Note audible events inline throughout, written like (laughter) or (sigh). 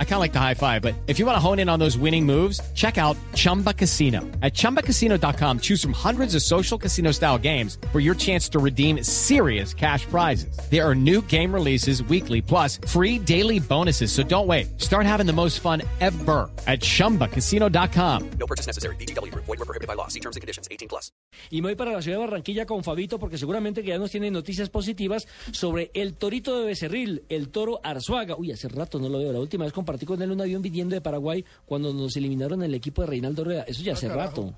I kind of like the high five, but if you want to hone in on those winning moves, check out Chumba Casino. At ChumbaCasino.com, choose from hundreds of social casino style games for your chance to redeem serious cash prizes. There are new game releases weekly, plus free daily bonuses. So don't wait. Start having the most fun ever at ChumbaCasino.com. No purchase necessary. BGW. Void were prohibited by law. See terms and conditions. 18 plus. Y me voy para la ciudad de Barranquilla con Fabito porque seguramente que ya nos tienen noticias positivas sobre el torito de Becerril, el toro Arzuaga. Uy, hace rato no lo veo. La última vez compartí con él un avión viniendo de Paraguay cuando nos eliminaron el equipo de Reinaldo Rueda. Eso ya hace rato.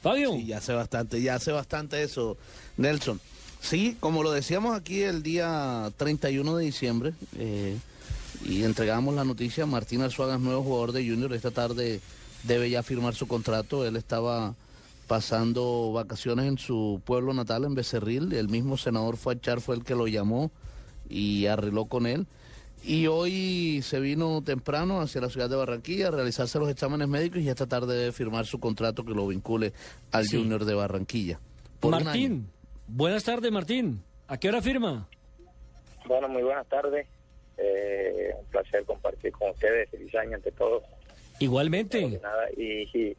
Fabio. Sí, ya hace bastante, ya hace bastante eso, Nelson. Sí, como lo decíamos aquí el día 31 de diciembre, eh, y entregamos la noticia, Martín Arzuaga es nuevo jugador de Junior, esta tarde debe ya firmar su contrato, él estaba pasando vacaciones en su pueblo natal, en Becerril, el mismo senador Fachar fue el que lo llamó y arregló con él. Y hoy se vino temprano hacia la ciudad de Barranquilla a realizarse los exámenes médicos y esta tarde debe firmar su contrato que lo vincule al Sí. Junior de Barranquilla. Martín. Buenas tardes, Martín. ¿A qué hora firma? Bueno, muy buenas tardes. Eh, un placer compartir con ustedes. Feliz año ante todo. Igualmente. Nada, y, y,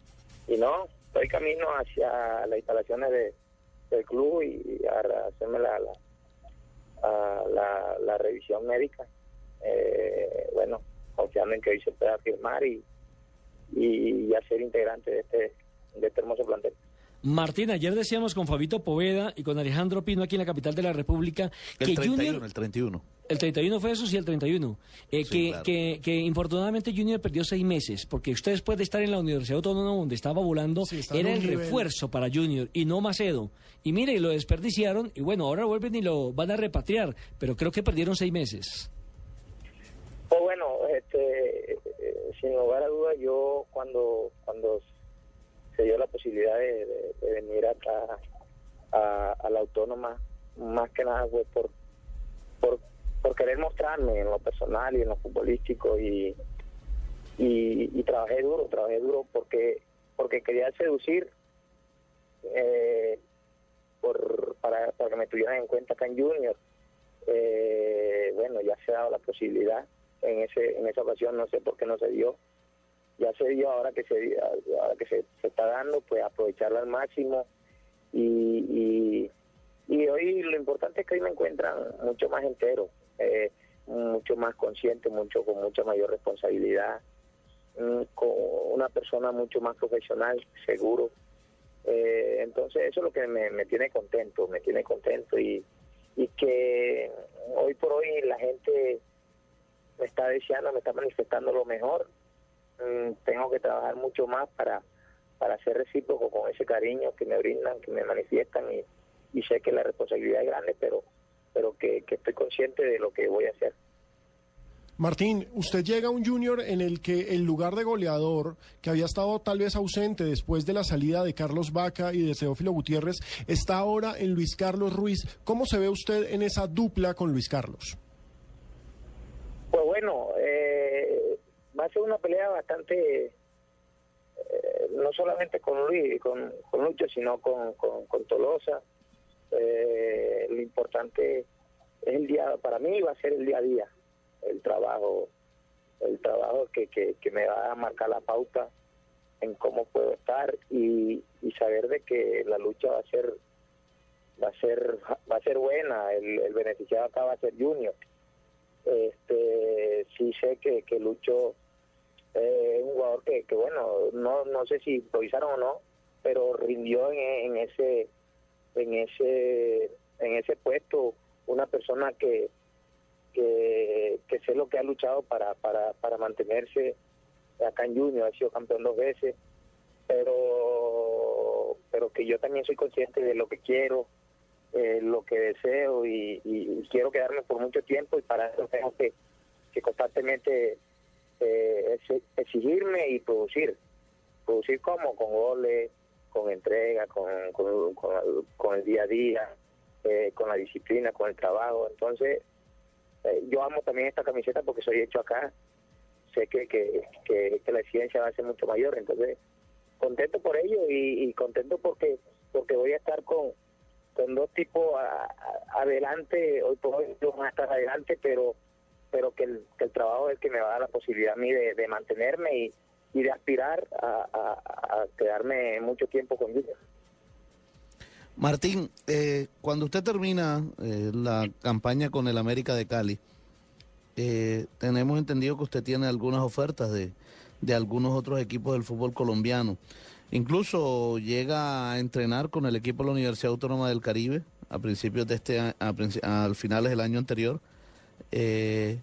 y no, estoy camino hacia las instalaciones de, del club y a hacerme la, la, a la, la revisión médica. Eh, bueno, confiando en que hoy se pueda firmar y, y ya ser integrante de este, de este hermoso plantel. Martín, ayer decíamos con Fabito Poveda y con Alejandro Pino aquí en la capital de la República que El 31, Junior... el 31. El 31 fue eso, sí, el 31. Eh, Sí, que, claro. que, que infortunadamente Junior perdió seis meses, porque usted después de estar en la Universidad Autónoma donde estaba volando, era un el nivel. refuerzo para Junior y no Macedo. Y mire, lo desperdiciaron y bueno, ahora vuelven y lo van a repatriar, pero creo que perdieron seis meses. Bueno, este, eh, sin lugar a dudas, yo cuando cuando se dio la posibilidad de, venir acá a, a la autónoma, más que nada fue por, por por querer mostrarme en lo personal y en lo futbolístico y y, y trabajé duro, trabajé duro porque porque quería seducir eh, por para, para que me tuvieran en cuenta acá en Junior. Eh, bueno, ya se ha dado la posibilidad en ese en esa ocasión, no sé por qué no se dio. Ya se dio ahora que se ahora que se, está dando, pues aprovecharlo al máximo y, y, y hoy lo importante es que hoy me encuentran mucho más entero, eh, mucho más consciente, mucho con mucha mayor responsabilidad, mm, con una persona mucho más profesional, seguro. Eh, entonces eso es lo que me, me tiene contento, me tiene contento y, y que hoy por hoy la gente me está deseando, me está manifestando lo mejor. Mm, tengo que trabajar mucho más para, para ser recíproco con ese cariño que me brindan, que me manifiestan y, sé que la responsabilidad es grande, pero, pero que, que estoy consciente de lo que voy a hacer. Martín, usted llega a un junior en el que el lugar de goleador, que había estado tal vez ausente después de la salida de Carlos Vaca y de Teófilo Gutiérrez, está ahora en Luis Carlos Ruiz. ¿Cómo se ve usted en esa dupla con Luis Carlos? Bueno, eh, va a ser una pelea bastante, eh, no solamente con Luis, con, con Lucho, sino con, con, Tolosa. Eh, lo importante es el día, para mí va a ser el día a día, el trabajo, el trabajo que, que, que me va a marcar la pauta en cómo puedo estar y, saber de que la lucha va a ser va a ser va a ser buena el beneficiado acá va a ser Junior este sí sé que, que Lucho es un jugador que, bueno no no sé si improvisaron o no pero rindió en, en ese en ese en ese puesto una persona que que, que sé lo que ha luchado para para para mantenerse acá en Junior ha sido campeón dos veces pero pero que yo también soy consciente de lo que quiero eh, lo que deseo y, y- quiero quedarme por mucho tiempo y para eso tengo que, constantemente eh, ex- exigirme y producir. Producir como con goles, con entrega, con, con, con el, con día a día, eh, con la disciplina, con el trabajo. Entonces, eh, yo amo también esta camiseta porque soy hecho acá. Sé que, que, que, la exigencia va a ser mucho mayor. Entonces, contento por ello y, y contento porque porque a- adelante, hoy por hoy no van a estar adelante, pero pero que el, que el trabajo es el que me va a dar la posibilidad a mí de, mantenerme y, de aspirar a, quedarme mucho tiempo con Junior. Martín, eh, cuando usted termina eh, la campaña con el América de Cali, eh, tenemos entendido que usted tiene algunas ofertas de, de algunos otros equipos del fútbol colombiano. Incluso llega a entrenar con el equipo de la Universidad Autónoma del Caribe a principios de este a, a finales del año anterior. Eh,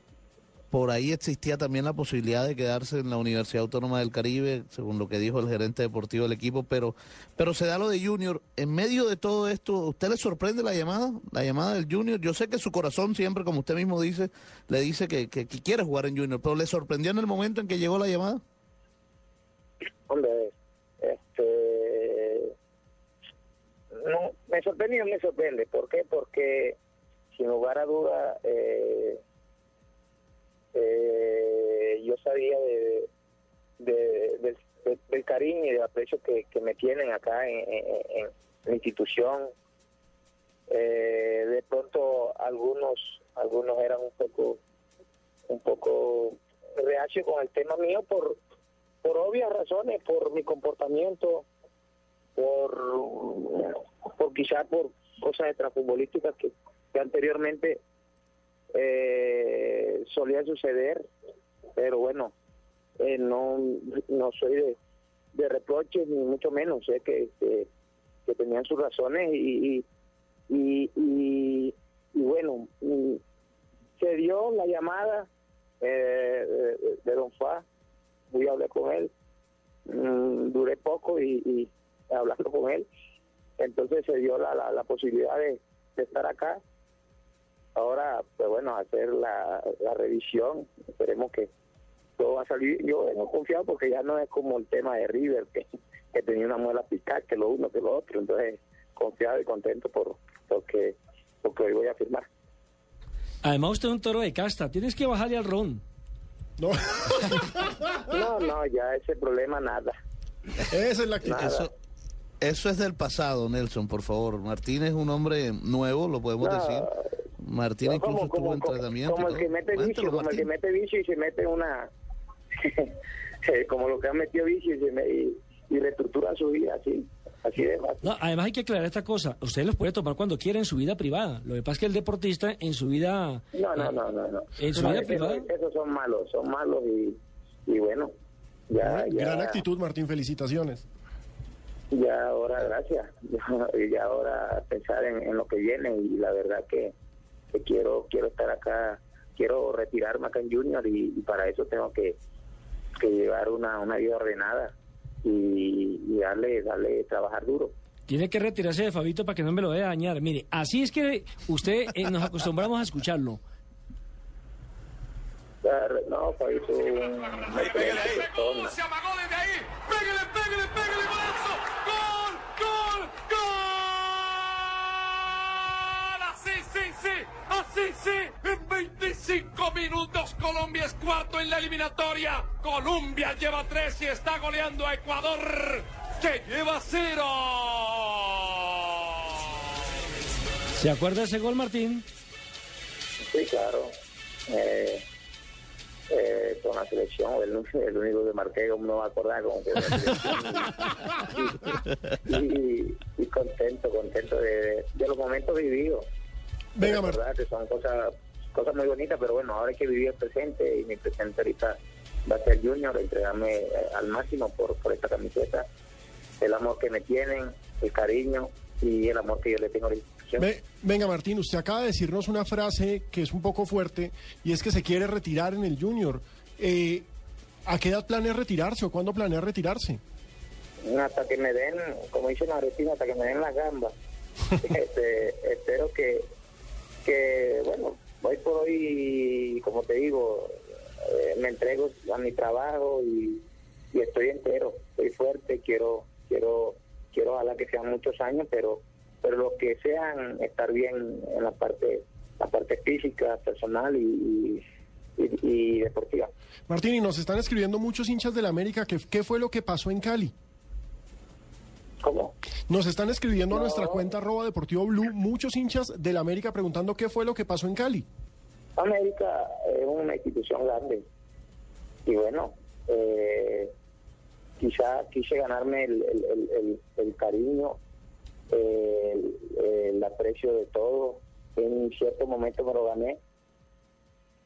por ahí existía también la posibilidad de quedarse en la Universidad Autónoma del Caribe, según lo que dijo el gerente deportivo del equipo, pero, pero se da lo de Junior. En medio de todo esto, ¿usted le sorprende la llamada? La llamada del Junior. Yo sé que su corazón siempre, como usted mismo dice, le dice que, que- quiere jugar en Junior, pero ¿le sorprendió en el momento en que llegó la llamada? Este. No, me sorprende y me sorprende. ¿Por qué? Porque, sin lugar a duda, eh, eh, yo sabía de, de- del- cariño y del aprecio que, que me tienen acá en, en- en la institución. Eh, de pronto, algunos algunos eran un poco un poco reacios con el tema mío por por obvias razones, por mi comportamiento, por, por quizá por cosas extrafutbolísticas que, que anteriormente eh, solían suceder, pero bueno, eh, no, no soy de, de reproches ni mucho menos, sé que, que, que tenían sus razones y, y, y, y- y bueno, mm, se dio la llamada eh, de Don Fa, fui a hablar con él, Mm, duré poco y, hablando con él, entonces se dio la, la, posibilidad de, estar acá. Ahora, pues bueno, hacer la, la revisión, esperemos que todo va a salir. Yo vengo confiado porque ya no es como el tema de River, que, que tenía una muela picada, que lo uno, que lo otro, entonces confiado y contento por porque, porque hoy voy a firmar. Además, usted es un toro de casta. Tienes que bajarle al ron. No, No, no, ya ese problema nada. esa es la actitud. Nada. Eso, eso es del pasado, Nelson, por favor. Martín es un hombre nuevo, lo podemos No, decir. Martín No, incluso como, estuvo como, en como- tratamiento. como y el que mete vicio, como el que mete vicio y se mete una, (laughs) eh, como lo que han metido vicio y, se me- y, y reestructura su vida, así, así de fácil. No, además hay que aclarar esta cosa. Usted los puede tomar cuando quiera en su vida privada. Lo que pasa es que el deportista en su vida... No, no, no, no, no. ¿En su No, vida privada? Esos son malos, son malos y, y bueno, ya, ya, Gran actitud, Martín, felicitaciones. ya ahora, gracias, (laughs) ya, ya ahora pensar en, en lo que viene y la verdad que, que quiero quiero estar acá, quiero retirarme acá en Junior y, y para eso tengo que, que llevar una, una vida ordenada y, y darle, darle trabajar duro. Tiene que retirarse de Fabito para que no me lo vaya a dañar. Mire, así es que usted eh, nos acostumbramos a escucharlo. No, Fabito, un excelente persona. Se amagó desde ahí. Pégale, pégale, pégale, golazo. Gol, gol, gol. Así sí, sí, así sí. En 25 minutos Colombia es cuarto en la eliminatoria. Colombia lleva tres y está goleando a Ecuador, que lleva cero. ¿Se acuerda ese gol, Martín? Sí, claro. Eh, eh, con la selección, el, el único que marqué, como no va a acordar, como que (laughs) y, y contento, contento de, de los momentos vividos. Venga, Martín. son cosas, cosas muy bonitas, pero bueno, ahora hay que vivir el presente y mi presente ahorita va a ser Junior, entregarme eh, al máximo por, por esta camiseta, el amor que me tienen, el cariño y el amor que yo le tengo a la institución. Ve- venga, Martín, usted acaba de decirnos una frase que es un poco fuerte y es que se quiere retirar en el Junior. Eh, ¿A qué edad planea retirarse o cuándo planea retirarse? hasta que me den, como los argentinos, hasta que me den las gambas. (laughs) Este, espero que, que, bueno, hoy por hoy, como te digo, eh, me entrego a mi trabajo y, estoy entero, estoy fuerte, quiero, quiero, quiero ojalá que sean muchos años, pero, pero los que sean estar bien en la parte, la parte física, personal y, y, deportiva. Martín, y nos están escribiendo muchos hinchas de la América. que ¿Qué fue lo que pasó en Cali? ¿Cómo? Nos están escribiendo a nuestra cuenta arroba deportivo blue muchos hinchas del América preguntando qué fue lo que pasó en Cali. América es una institución grande y bueno, eh, quizá quise ganarme el, el- el- el- el cariño, el, el aprecio de todo. En cierto momento me lo gané,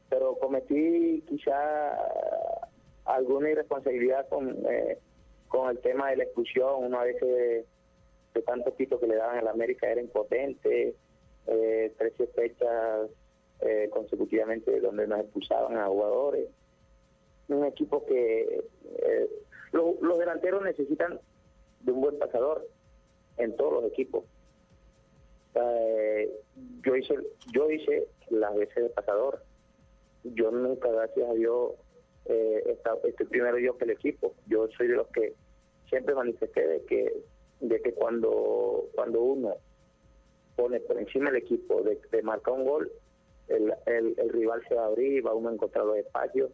pero cometí quizá alguna irresponsabilidad con, eh, con el tema de la expulsión. Una vez que de tantos pitos que le daban al América era impotente, eh, 13 fechas eh, consecutivamente donde nos expulsaban a jugadores. Un equipo que eh, lo- los delanteros necesitan de un buen pasador en todos los equipos. Eh, yo hice yo hice las veces de pasador. Yo nunca, gracias a Dios, eh, estoy primero yo que el equipo. Yo soy de los que siempre manifesté de que de que cuando cuando uno pone por encima del equipo de, de marcar un gol, el, el, el rival se va a abrir, va uno a encontrar los espacios.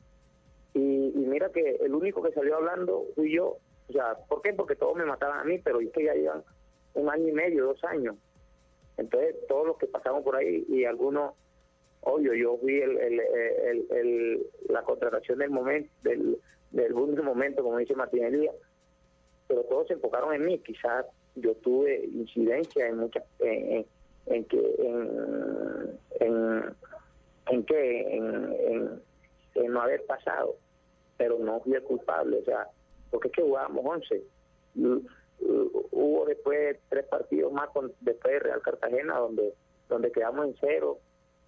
Y, y mira que el único que salió hablando fui yo. O sea, ¿por qué? Porque todos me mataban a mí, pero es que ya llevan un año y medio, dos años. Entonces, todos los que pasamos por ahí y algunos, obvio, yo fui el, el, el- el- la contratación del momento, del, del momento, como dice Martín Elías, pero todos se enfocaron en mí. Quizás yo tuve incidencia en muchas, en, en- en que, en, en, que, en, en- no haber pasado, pero no fui el culpable, o sea, porque es que jugábamos 11. Mm, uh, Hubo después tres partidos más con, después de Real Cartagena donde donde quedamos en cero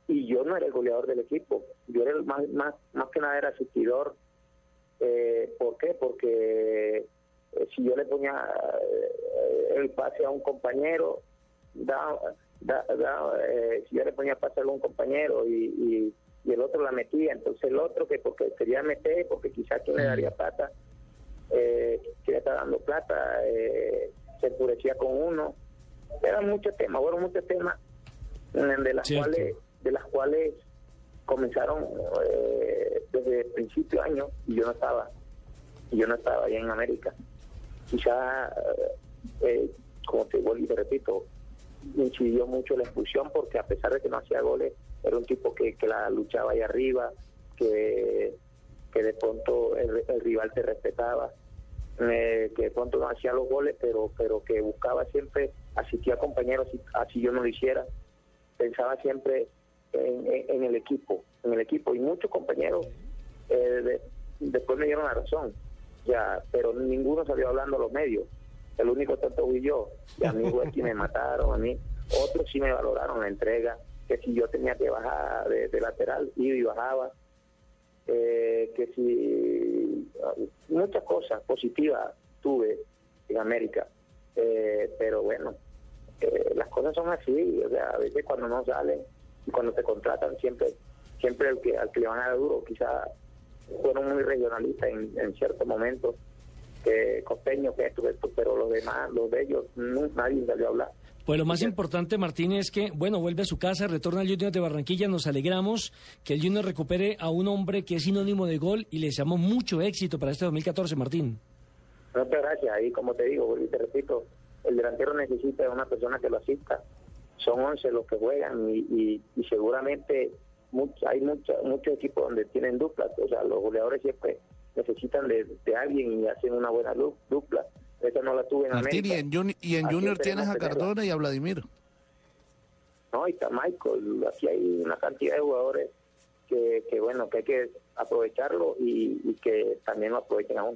y yo no era el goleador del equipo, yo era el más más más que nada era asistidor. Eh, ¿Por qué? Porque eh, si yo le ponía eh, el pase a un compañero, da, da- da, eh, si yo le ponía pase a algún compañero y, y, y el otro la metía, entonces el otro que porque quería meter, porque quizás quien le daría plata, eh, que le está dando plata, eh, se enfurecía con uno. Eran muchos temas, fueron muchos temas de las Cierto. cuales de las cuales comenzaron eh, desde el principio de año y yo no estaba y yo no estaba allá en América quizá eh, eh, como te vuelvo y te repito incidió mucho la expulsión porque a pesar de que no hacía goles era un tipo que, que la luchaba ahí arriba que que de pronto el, el rival te respetaba eh, que de pronto no hacía los goles pero pero que buscaba siempre asistir a compañeros así, yo no lo hiciera pensaba siempre en, en- el equipo, en el equipo. Y muchos compañeros eh, de- después me dieron la razón, ya, pero ninguno salió hablando a los medios. El único tonto fui yo. Y a mí fue que me mataron, a mí. Otros sí me valoraron la entrega, que si yo tenía que bajar de, lateral, iba y bajaba. Eh, que si muchas cosas positivas tuve en América, Eh, pero bueno, eh, las cosas son así, o sea, a veces cuando no salen y cuando te contratan siempre siempre el que al que le van a dar duro, quizá fueron muy regionalistas en, en ciertos momentos, que costeño, que esto, esto, pero los demás, los de ellos, no, nadie salió a hablar. Pues lo más importante, Martín, es que, bueno, vuelve a su casa, retorna al Junior de Barranquilla, nos alegramos que el Junior recupere a un hombre que es sinónimo de gol y le deseamos mucho éxito para este 2014, Martín. Muchas gracias. Ahí, como te digo, y te repito, el delantero necesita de una persona que lo asista. Son 11 los que juegan y, y, y seguramente much- hay muchos equipos donde tienen duplas. O sea, los goleadores siempre necesitan de, de alguien y hacen una buena dupla. Esa no la tuve en Martín, y América. en, Juni- y en Junior tienes a tenerla. Cardona y a Vladimir. No, y está Michael. Aquí hay una cantidad de jugadores que, que bueno, que hay que aprovecharlo y, y que también lo aprovechen aún.